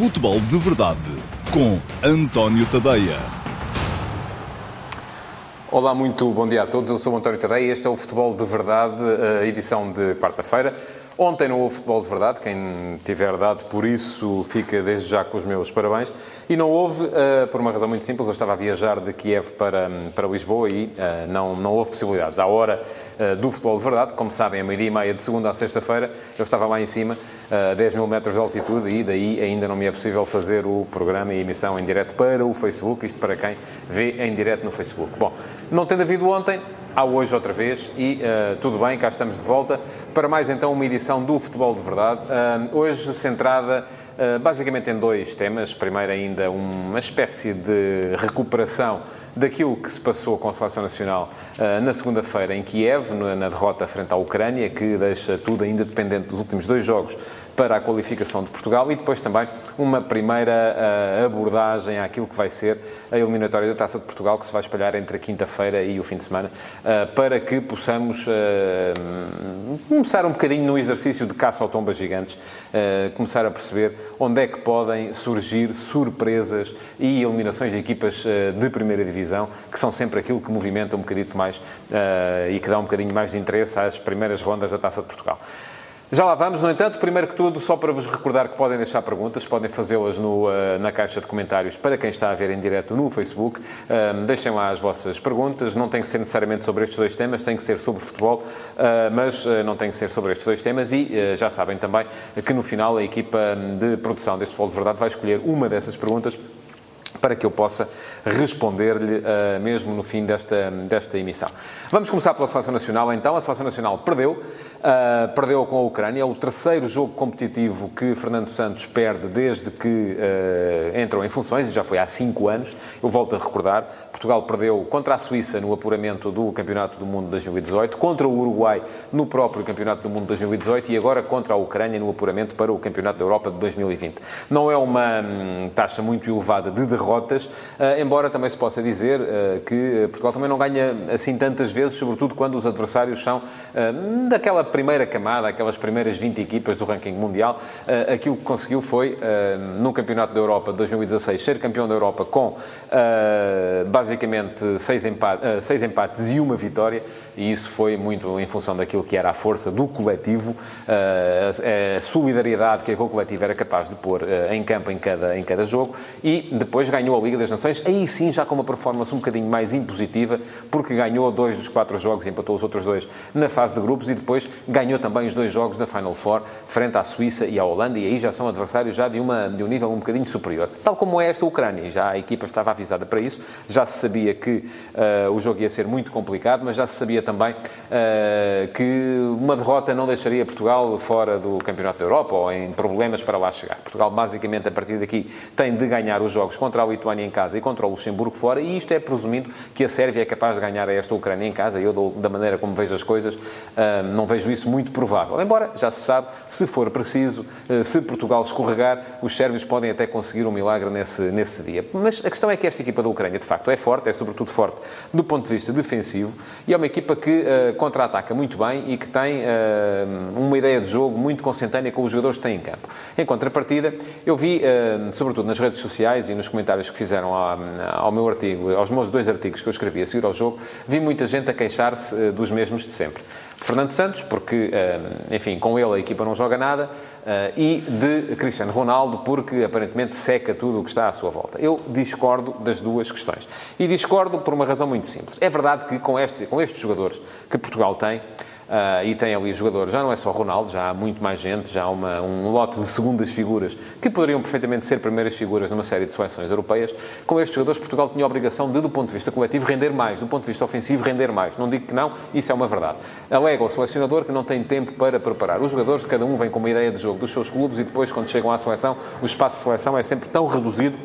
Futebol de Verdade com António Tadeia. Olá, muito bom dia a todos. Eu sou António Tadeia e este é o Futebol de Verdade, edição de quarta-feira. Ontem não houve futebol de verdade, quem tiver dado por isso fica desde já com os meus parabéns. E não houve, uh, por uma razão muito simples, eu estava a viajar de Kiev para, para Lisboa e uh, não, não houve possibilidades. À hora uh, do futebol de verdade, como sabem, a meia-dia e meia de segunda a sexta-feira, eu estava lá em cima, a 10 mil metros de altitude, e daí ainda não me é possível fazer o programa e emissão em direto para o Facebook, isto para quem vê em direto no Facebook. Bom, não tendo havido ontem, há hoje outra vez e uh, tudo bem, cá estamos de volta para mais então uma edição do Futebol de Verdade, uh, hoje centrada uh, basicamente em dois temas. Primeiro ainda uma espécie de recuperação daquilo que se passou com a Seleção Nacional na segunda-feira em Kiev, na derrota frente à Ucrânia, que deixa tudo ainda dependente dos últimos dois jogos para a qualificação de Portugal e depois também uma primeira uh, abordagem àquilo que vai ser a eliminatória da Taça de Portugal, que se vai espalhar entre a quinta-feira e o fim de semana, uh, para que possamos uh, começar um bocadinho no exercício de caça ao tombas gigantes, começar a perceber onde é que podem surgir surpresas e eliminações de equipas de primeira divisão, que são sempre aquilo que movimenta um bocadito mais e que dá um bocadinho mais de interesse às primeiras rondas da Taça de Portugal. Já lá vamos, no entanto, primeiro que tudo, só para vos recordar que podem deixar perguntas, podem fazê-las uh, na caixa de comentários para quem está a ver em direto no Facebook. Uh, deixem lá as vossas perguntas, não tem que ser necessariamente sobre estes dois temas, tem que ser sobre futebol, uh, mas não tem que ser sobre estes dois temas e já sabem também que no final a equipa de produção deste Futebol de Verdade vai escolher uma dessas perguntas para que eu possa responder-lhe uh, mesmo no fim desta, desta emissão. Vamos começar pela Seleção Nacional, então. A Seleção Nacional perdeu, uh, perdeu com a Ucrânia, é o terceiro jogo competitivo que Fernando Santos perde desde que uh, entrou em funções, e já foi há cinco anos. Eu volto a recordar, Portugal perdeu contra a Suíça no apuramento do Campeonato do Mundo 2018, contra o Uruguai no próprio Campeonato do Mundo 2018 e agora contra a Ucrânia no apuramento para o Campeonato da Europa de 2020. Não é uma hum, taxa muito elevada de derrota derrotas, eh, embora também se possa dizer eh, que Portugal também não ganha assim tantas vezes, sobretudo quando os adversários são daquela primeira camada, aquelas primeiras 20 equipas do ranking mundial. Aquilo que conseguiu foi, no Campeonato da Europa de 2016, ser campeão da Europa com basicamente seis empates, seis empates e uma vitória e isso foi muito em função daquilo que era a força do coletivo, eh, a solidariedade que aquele coletivo era capaz de pôr eh, em campo em cada, em cada jogo, e depois ganhou a Liga das Nações, aí sim já com uma performance um bocadinho mais impositiva, porque ganhou dois dos quatro jogos e empatou os outros dois na fase de grupos, e depois ganhou também os dois jogos da Final Four, frente à Suíça e à Holanda, e aí já são adversários já de, uma, de um nível um bocadinho superior. Tal como é esta Ucrânia, já a equipa estava avisada para isso, já se sabia que uh, o jogo ia ser muito complicado, mas já se sabia também uh, que uma derrota não deixaria Portugal fora do Campeonato da Europa ou em problemas para lá chegar. Portugal, basicamente, a partir daqui, tem de ganhar os jogos contra a Lituânia em casa e contra o Luxemburgo fora, e isto é presumindo que a Sérvia é capaz de ganhar a esta Ucrânia em casa. Eu, da maneira como vejo as coisas, uh, não vejo isso muito provável. Embora, já se sabe, se for preciso, uh, se Portugal escorregar, os sérvios podem até conseguir um milagre nesse, nesse dia. Mas a questão é que esta equipa da Ucrânia, de facto, é forte, é sobretudo forte do ponto de vista defensivo, e é uma equipa que uh, contra-ataca muito bem e que tem uh, uma ideia de jogo muito consentânea com os jogadores que têm em campo. Em contrapartida, eu vi, uh, sobretudo nas redes sociais e nos comentários que fizeram ao, ao, meu artigo, aos meus dois artigos que eu escrevi a seguir ao jogo, vi muita gente a queixar-se dos mesmos de sempre. Fernando Santos, porque, enfim, com ele a equipa não joga nada, e de Cristiano Ronaldo, porque aparentemente seca tudo o que está à sua volta. Eu discordo das duas questões. E discordo por uma razão muito simples. É verdade que com, este, com estes jogadores que Portugal tem, Uh, e tem ali jogadores, já não é só Ronaldo, já há muito mais gente, já há uma, um lote de segundas figuras que poderiam perfeitamente ser primeiras figuras numa série de seleções europeias. Com estes jogadores, Portugal tinha a obrigação de, do ponto de vista coletivo, render mais, do ponto de vista ofensivo, render mais. Não digo que não, isso é uma verdade. Alega o selecionador que não tem tempo para preparar. Os jogadores, cada um vem com uma ideia de jogo dos seus clubes e depois, quando chegam à seleção, o espaço de seleção é sempre tão reduzido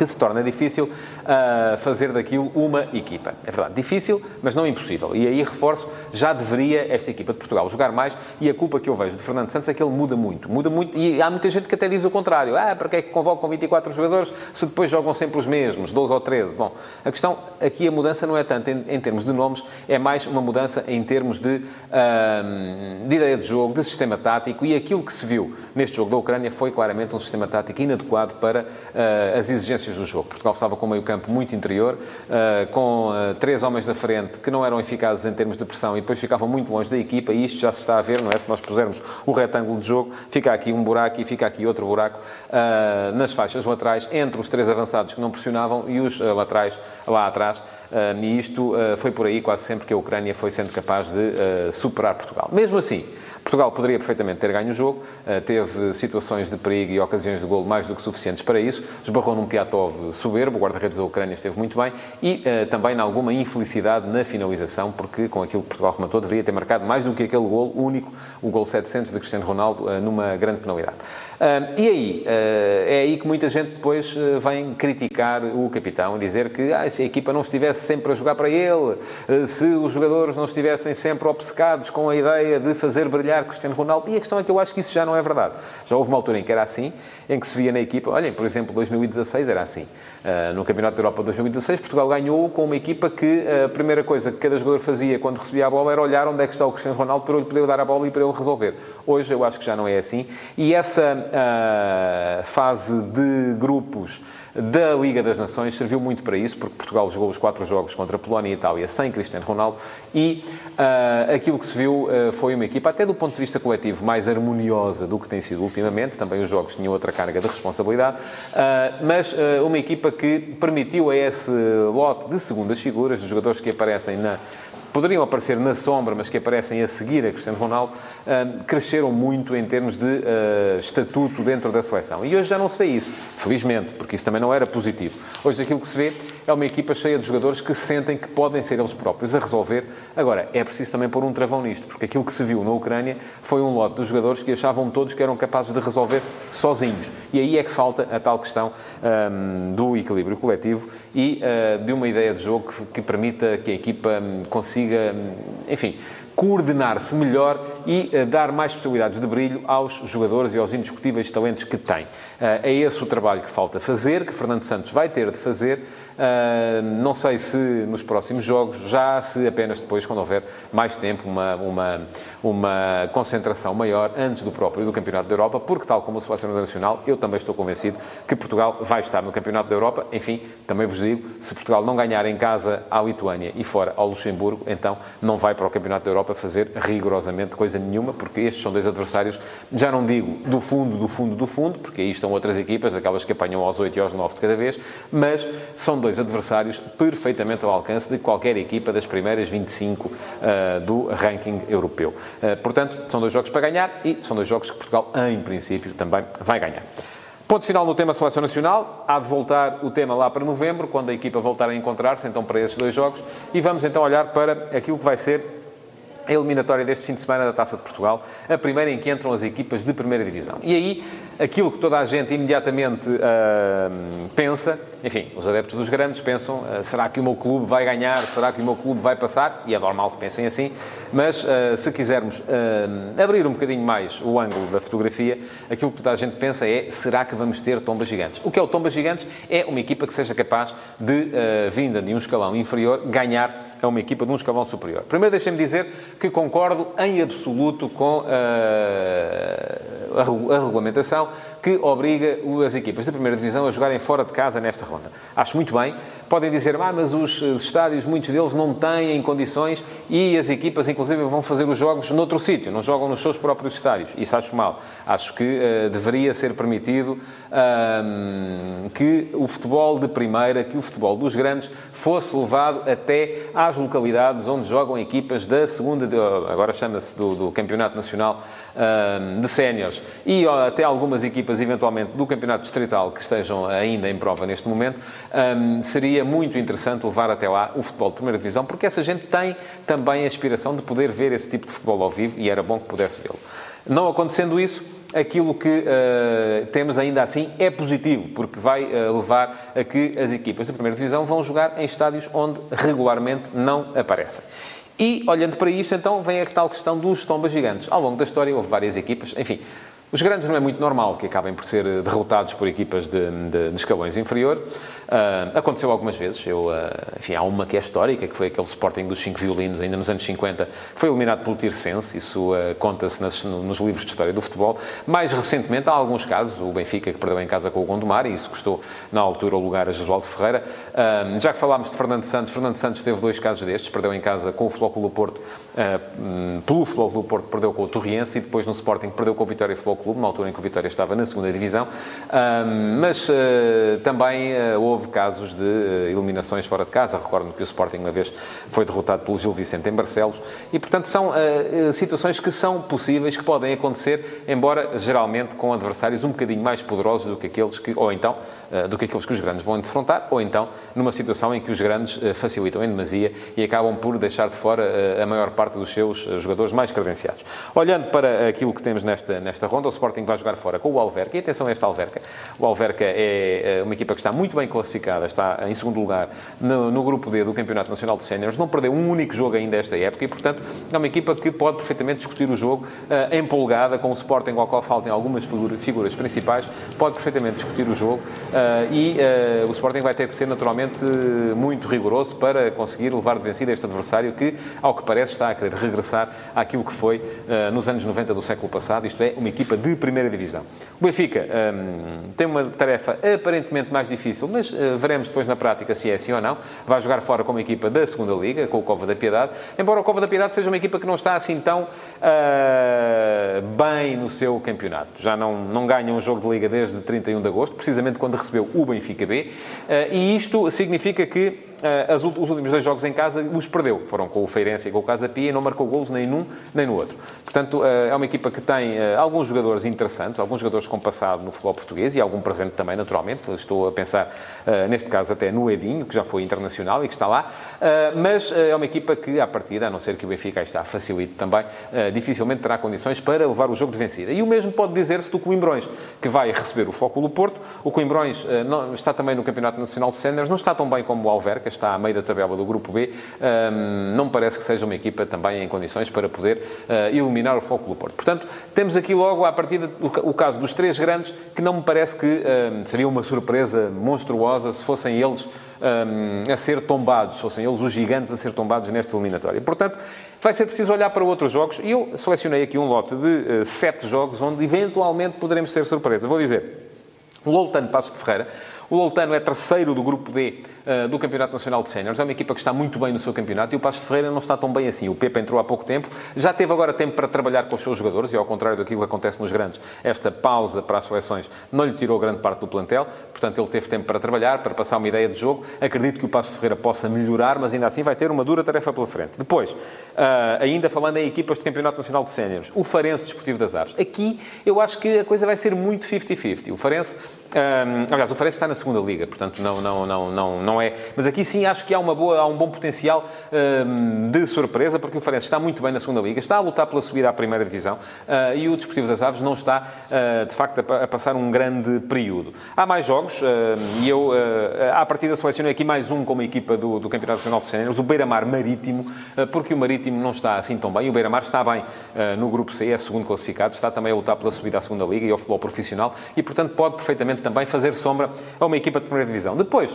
que se torna difícil uh, fazer daquilo uma equipa. É verdade, difícil, mas não impossível. E aí reforço, já deveria esta equipa de Portugal jogar mais e a culpa que eu vejo de Fernando Santos é que ele muda muito. Muda muito e há muita gente que até diz o contrário. Ah, para que é que convocam 24 jogadores se depois jogam sempre os mesmos, 12 ou 13? Bom, a questão aqui, a mudança não é tanto em, em termos de nomes, é mais uma mudança em termos de, de ideia de jogo, de sistema tático e aquilo que se viu neste jogo da Ucrânia foi claramente um sistema tático inadequado para uh, as exigências do jogo. Portugal estava com meio campo muito interior, uh, com uh, três homens da frente que não eram eficazes em termos de pressão e depois ficavam muito longe da equipa e isto já se está a ver, não é? Se nós pusermos o retângulo de jogo, fica aqui um buraco e fica aqui outro buraco nas faixas laterais entre os três avançados que não pressionavam e os laterais lá atrás. e isto foi por aí quase sempre que a Ucrânia foi sendo capaz de superar Portugal. Mesmo assim, Portugal poderia perfeitamente ter ganho o jogo, eh, teve situações de perigo e ocasiões de gol mais do que suficientes para isso, esbarrou num Piatov soberbo, o guarda-redes da Ucrânia esteve muito bem, e uh, também alguma infelicidade na finalização, porque com aquilo que Portugal rematou deveria ter marcado mais do que aquele gol único, o gol 700 de Cristiano Ronaldo, uh, numa grande penalidade. E aí, é aí que muita gente depois vem criticar o capitão, dizer que ah, se a equipa não estivesse sempre a jogar para ele, se os jogadores não estivessem sempre obcecados com a ideia de fazer brilhar Cristiano Ronaldo. E a questão é que eu acho que isso já não é verdade. Já houve uma altura em que era assim, em que se via na equipa, olhem, por exemplo, 2016 era assim. Uh, no Campeonato da Europa de 2016, Portugal ganhou com uma equipa que a primeira coisa que cada jogador fazia quando recebia a bola era olhar onde é que está o Cristiano Ronaldo para ele poder dar a bola e para ele resolver. Hoje eu acho que já não é assim. E essa uh, fase de grupos da Liga das Nações serviu muito para isso, porque Portugal jogou os quatro jogos contra a Polónia e Itália sem Cristiano Ronaldo e uh, aquilo que se viu uh, foi uma equipa, até do ponto de vista coletivo, mais harmoniosa do que tem sido ultimamente. Também os jogos tinham outra carga de responsabilidade, uh, mas uma equipa que permitiu a esse lote de segundas figuras, de jogadores que aparecem na poderiam aparecer na sombra, mas que aparecem a seguir a Cristiano Ronaldo, uh, cresceram muito em termos de estatuto dentro da seleção. E hoje já não se vê isso, felizmente, porque isso também não era positivo. Hoje aquilo que se vê é uma equipa cheia de jogadores que sentem que podem ser eles próprios a resolver. Agora, é preciso também pôr um travão nisto, porque aquilo que se viu na Ucrânia foi um lote de jogadores que achavam todos que eram capazes de resolver sozinhos. E aí é que falta a tal questão um, do equilíbrio coletivo e uh, de uma ideia de jogo que, que permita que a equipa um, consiga, um, enfim, coordenar-se melhor e uh, dar mais possibilidades de brilho aos jogadores e aos indiscutíveis talentos que tem. Uh, é esse o trabalho que falta fazer, que Fernando Santos vai ter de fazer Uh, não sei se nos próximos jogos, já se apenas depois, quando houver mais tempo, uma, uma, uma concentração maior antes do próprio do Campeonato da Europa, porque, tal como a Seleção Nacional, eu também estou convencido que Portugal vai estar no Campeonato da Europa. Enfim, também vos digo, se Portugal não ganhar em casa à Lituânia e fora ao Luxemburgo, então não vai para o Campeonato da Europa fazer rigorosamente coisa nenhuma, porque estes são dois adversários, já não digo do fundo, do fundo, do fundo, porque aí estão outras equipas, aquelas que apanham aos 8 e aos 9 de cada vez, mas são dois adversários perfeitamente ao alcance de qualquer equipa das primeiras 25 uh, eh, do ranking europeu. Uh, portanto, são dois jogos para ganhar e são dois jogos que Portugal, em princípio, também vai ganhar. Ponto final no tema Seleção Nacional. Há de voltar o tema lá para novembro, quando a equipa voltar a encontrar-se, então, para esses dois jogos. E vamos então olhar para aquilo que vai ser a eliminatória deste fim de semana da Taça de Portugal, a primeira em que entram as equipas de primeira divisão. E aí, aquilo que toda a gente imediatamente uh, pensa, enfim, os adeptos dos grandes pensam, uh, será que o meu clube vai ganhar? Será que o meu clube vai passar? E é normal que pensem assim, mas uh, se quisermos abrir um bocadinho mais o ângulo da fotografia, aquilo que toda a gente pensa é, será que vamos ter tombas gigantes? O que é o Tombas Gigantes? É uma equipa que seja capaz de, vinda de um escalão inferior, ganhar a uma equipa de um escalão superior. Primeiro, deixem-me dizer que concordo em absoluto com a, a regulamentação que obriga as equipas da primeira divisão a jogarem fora de casa nesta ronda. Acho muito bem. Podem dizer, ah, mas os estádios, muitos deles não têm condições e as equipas, inclusive, vão fazer os jogos noutro sítio, não jogam nos seus próprios estádios. Isso acho mal. Acho que uh, deveria ser permitido que o futebol de primeira, que o futebol dos grandes, fosse levado até às localidades onde jogam equipas da segunda, agora chama-se do, do Campeonato Nacional de Séniores, e até algumas equipas eventualmente, do campeonato distrital que estejam ainda em prova neste momento, seria muito interessante levar até lá o futebol de primeira divisão, porque essa gente tem também a aspiração de poder ver esse tipo de futebol ao vivo e era bom que pudesse vê-lo. Não acontecendo isso, aquilo que uh, temos ainda assim é positivo, porque vai uh, levar a que as equipas da primeira divisão vão jogar em estádios onde regularmente não aparecem. E, olhando para isto, então, vem a tal questão dos tombas gigantes. Ao longo da história houve várias equipas, enfim, os grandes não é muito normal que acabem por ser derrotados por equipas de, de, de escalões inferior. Uh, aconteceu algumas vezes. Eu, uh, enfim, há uma que é histórica, que foi aquele Sporting dos cinco violinos, ainda nos anos 50, foi eliminado pelo Tirsense. Isso uh, conta-se nos livros de história do futebol. Mais recentemente, há alguns casos. O Benfica, que perdeu em casa com o Gondomar, e isso custou, na altura, o lugar a Jesualdo Ferreira. já que falámos de Fernando Santos, Fernando Santos teve dois casos destes. Perdeu em casa com o Futebol Clube do Porto, hum, pelo Futebol Clube do Porto, perdeu com o Torriense, e depois no Sporting perdeu com o Vitória Futebol Clube, na altura em que o Vitória estava na segunda divisão. mas também houve houve casos de eh, eliminações fora de casa. Recordo-me que o Sporting uma vez foi derrotado pelo Gil Vicente em Barcelos. E, portanto, são uh, situações que são possíveis, que podem acontecer, embora geralmente com adversários um bocadinho mais poderosos do que aqueles que, ou então, uh, do que aqueles que os grandes vão defrontar, ou então numa situação em que os grandes uh, facilitam em demasia e acabam por deixar de fora a maior parte dos seus jogadores mais credenciados. Olhando para aquilo que temos nesta, nesta ronda, o Sporting vai jogar fora com o Alverca. E atenção a esta Alverca. O Alverca é uma equipa que está muito bem classificada classificada, está em segundo lugar no, no grupo D do Campeonato Nacional de Séniores, não perdeu um único jogo ainda esta época e, portanto, é uma equipa que pode perfeitamente discutir o jogo uh, empolgada, com o Sporting ao qual faltem algumas figuras principais, pode perfeitamente discutir o jogo uh, e uh, o Sporting vai ter que ser naturalmente muito rigoroso para conseguir levar de vencida este adversário que, ao que parece, está a querer regressar àquilo que foi nos anos 90 do século passado, isto é, uma equipa de primeira divisão. O Benfica um, tem uma tarefa aparentemente mais difícil, mas uh, veremos depois na prática se é assim ou não. Vai jogar fora com uma equipa da segunda Liga, com o Cova da Piedade, embora o Cova da Piedade seja uma equipa que não está assim tão uh, bem no seu campeonato. Já não, não ganha um jogo de Liga desde 31 de agosto, precisamente quando recebeu o Benfica B, uh, e isto significa que uh, os últimos dois jogos em casa os perdeu. Foram com o Feirense e com o Casa Pia e não marcou golos nem num nem no outro. Portanto, uh, é uma equipa que tem uh, alguns jogadores interessantes, alguns jogadores com passado no futebol português e algum presente também, naturalmente. Estou a pensar, neste caso, até no Edinho, que já foi internacional e que está lá. mas é uma equipa que, à partida, a não ser que o Benfica está facilite também, dificilmente terá condições para levar o jogo de vencida. E o mesmo pode dizer-se do Coimbrões, que vai receber o do Porto. O Coimbrões está também no Campeonato Nacional de Séniores, não está tão bem como o Alverca, está a meio da tabela do Grupo B, não me parece que seja uma equipa também em condições para poder ah, eliminar o Futebol Clube Porto. Portanto, temos aqui logo, à partida, o caso dos três grandes, que não me parece que seria uma surpresa monstruosa se fossem eles a ser tombados, se fossem eles os gigantes a ser tombados nesta eliminatória. Portanto, vai ser preciso olhar para outros jogos e eu selecionei aqui um lote de uh, sete jogos onde eventualmente poderemos ter surpresa. Vou dizer, Loltano Passos de Ferreira o Loltano é terceiro do grupo D uh, do Campeonato Nacional de Séniores. É uma equipa que está muito bem no seu campeonato e o Passos de Ferreira não está tão bem assim. O Pepe entrou há pouco tempo, já teve agora tempo para trabalhar com os seus jogadores e, ao contrário daquilo que acontece nos grandes, esta pausa para as seleções não lhe tirou grande parte do plantel. Portanto, ele teve tempo para trabalhar, para passar uma ideia de jogo. Acredito que o Passos de Ferreira possa melhorar, mas ainda assim vai ter uma dura tarefa pela frente. Depois, uh, ainda falando em equipas de Campeonato Nacional de Séniores, o Farense Desportivo das Aves. Aqui eu acho que a coisa vai ser muito 50-50. O Farense um, aliás, o Farense está na segunda liga, portanto não, não, não, não, não é. Mas aqui sim acho que há, uma boa, há um bom potencial um, de surpresa, porque o Farense está muito bem na segunda liga, está a lutar pela subida à primeira divisão uh, e o Desportivo das Aves não está, uh, de facto, a, a, passar um grande período. Há mais jogos uh, e eu, à partida, selecionei aqui mais um como equipa do, do Campeonato Nacional de Séniores, o Beira-Mar Marítimo, porque o Marítimo não está assim tão bem. O Beira-Mar está bem no grupo C, é segundo classificado, está também a lutar pela subida à segunda liga e ao futebol profissional e, portanto, pode perfeitamente também fazer sombra a uma equipa de primeira divisão. Depois,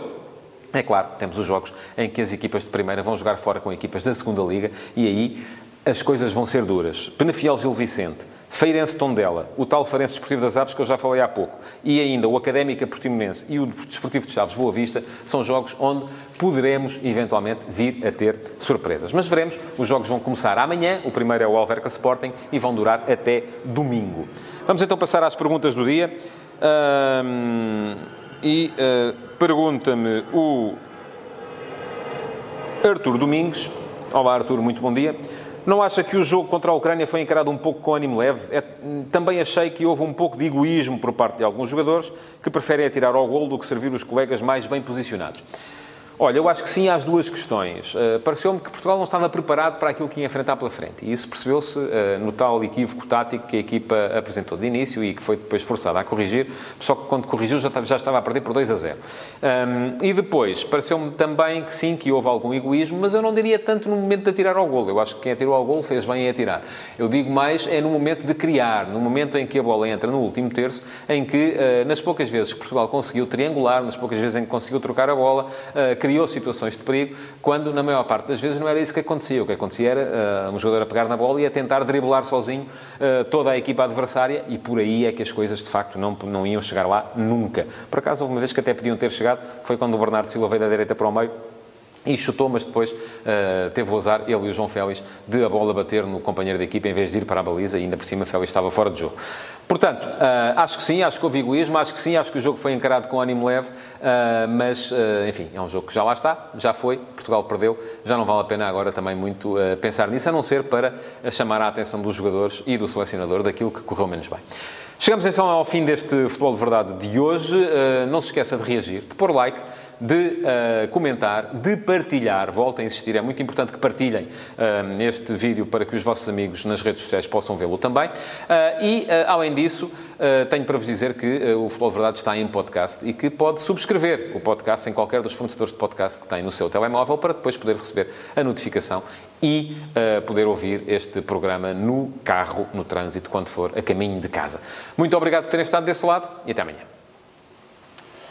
é claro, temos os jogos em que as equipas de primeira vão jogar fora com equipas da segunda liga e aí as coisas vão ser duras. Penafiel Gil Vicente, Feirense Tondela, o tal Farense Desportivo das Aves que eu já falei há pouco, e ainda o Académica Portimonense e o Desportivo de Chaves Boa Vista, são jogos onde poderemos eventualmente vir a ter surpresas. Mas veremos, os jogos vão começar amanhã, o primeiro é o Alverca Sporting, e vão durar até domingo. Vamos então passar às perguntas do dia. Um, e uh, pergunta-me o Artur Domingues. Olá, Artur, muito bom dia. Não acha que o jogo contra a Ucrânia foi encarado um pouco com ânimo leve? É, também achei que houve um pouco de egoísmo por parte de alguns jogadores que preferem atirar ao golo do que servir os colegas mais bem posicionados. Olha, eu acho que sim às duas questões. Uh, Pareceu-me que Portugal não estava preparado para aquilo que ia enfrentar pela frente. E isso percebeu-se uh, no tal equívoco tático que a equipa apresentou de início e que foi depois forçada a corrigir, só que quando corrigiu já, já estava a perder por 2 a 0. Um, e depois, pareceu-me também que sim, que houve algum egoísmo, mas eu não diria tanto no momento de atirar ao golo. Eu acho que quem atirou ao golo fez bem em atirar. Eu digo mais é no momento de criar, no momento em que a bola entra no último terço, em que, uh, nas poucas vezes que Portugal conseguiu triangular, nas poucas vezes em que conseguiu trocar a bola, criou situações de perigo, quando na maior parte das vezes não era isso que acontecia. O que acontecia era uh, um jogador a pegar na bola e a tentar driblar sozinho uh, toda a equipa adversária e por aí é que as coisas de facto não, não iam chegar lá nunca. Por acaso houve uma vez que até podiam ter chegado, foi quando o Bernardo Silva veio da direita para o meio e chutou, mas depois uh, teve o azar, ele e o João Félix, de a bola bater no companheiro da equipa em vez de ir para a baliza e ainda por cima Félix estava fora de jogo. Portanto, uh, acho que sim, acho que houve egoísmo, acho que sim, acho que o jogo foi encarado com ânimo leve, uh, mas, enfim, é um jogo que já lá está, já foi, Portugal perdeu, já não vale a pena agora também muito pensar nisso, a não ser para chamar a atenção dos jogadores e do selecionador daquilo que correu menos bem. Chegamos então ao fim deste Futebol de Verdade de hoje. não se esqueça de reagir, de pôr like, de uh, comentar, de partilhar. Volto a insistir, é muito importante que partilhem uh, este vídeo para que os vossos amigos nas redes sociais possam vê-lo também. Uh, e, além disso, tenho para vos dizer que o Futebol de Verdade está em podcast e que pode subscrever o podcast em qualquer dos fornecedores de podcast que tem no seu telemóvel para depois poder receber a notificação e poder ouvir este programa no carro, no trânsito, quando for a caminho de casa. Muito obrigado por terem estado desse lado e até amanhã.